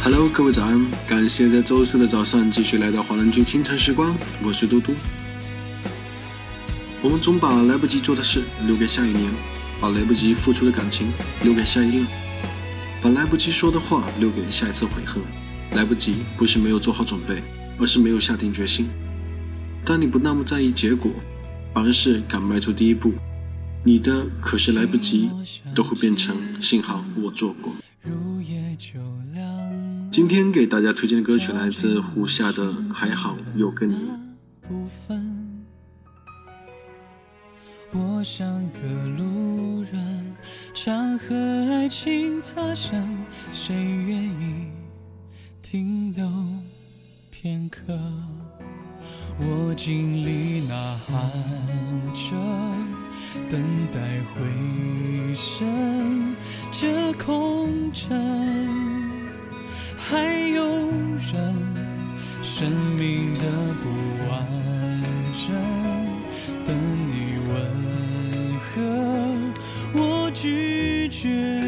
Hello，各位早安！感谢在周四的早上继续来到华人居清晨时光，我是嘟嘟。我们总把来不及做的事留给下一年，把来不及付出的感情留给下一任，把来不及说的话留给下一次悔恨。来不及不是没有做好准备，而是没有下定决心。当你不那么在意结果，反而是敢迈出第一步，你的可是来不及都会变成幸好我做过。今天给大家推荐的歌曲来自胡夏的《还好有个你》。我像个路人，常和爱情擦身，谁愿意停留片刻？我尽力呐喊着，等待回声，这空城。拒绝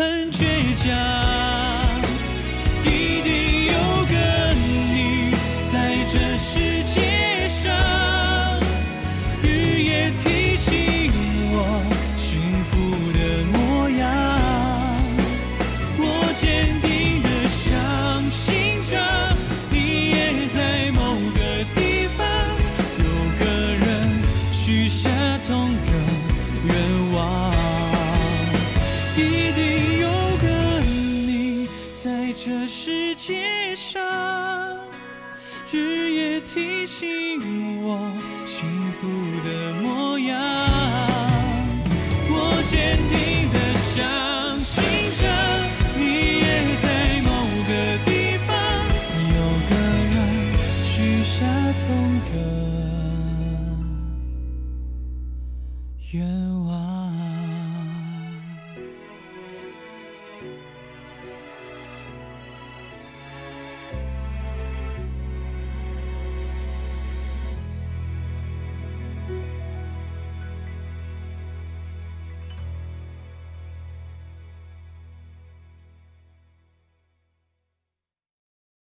很倔强。日夜提醒我幸福的模样。我坚定的相信着，你也在某个地方，有个人许下同个愿望。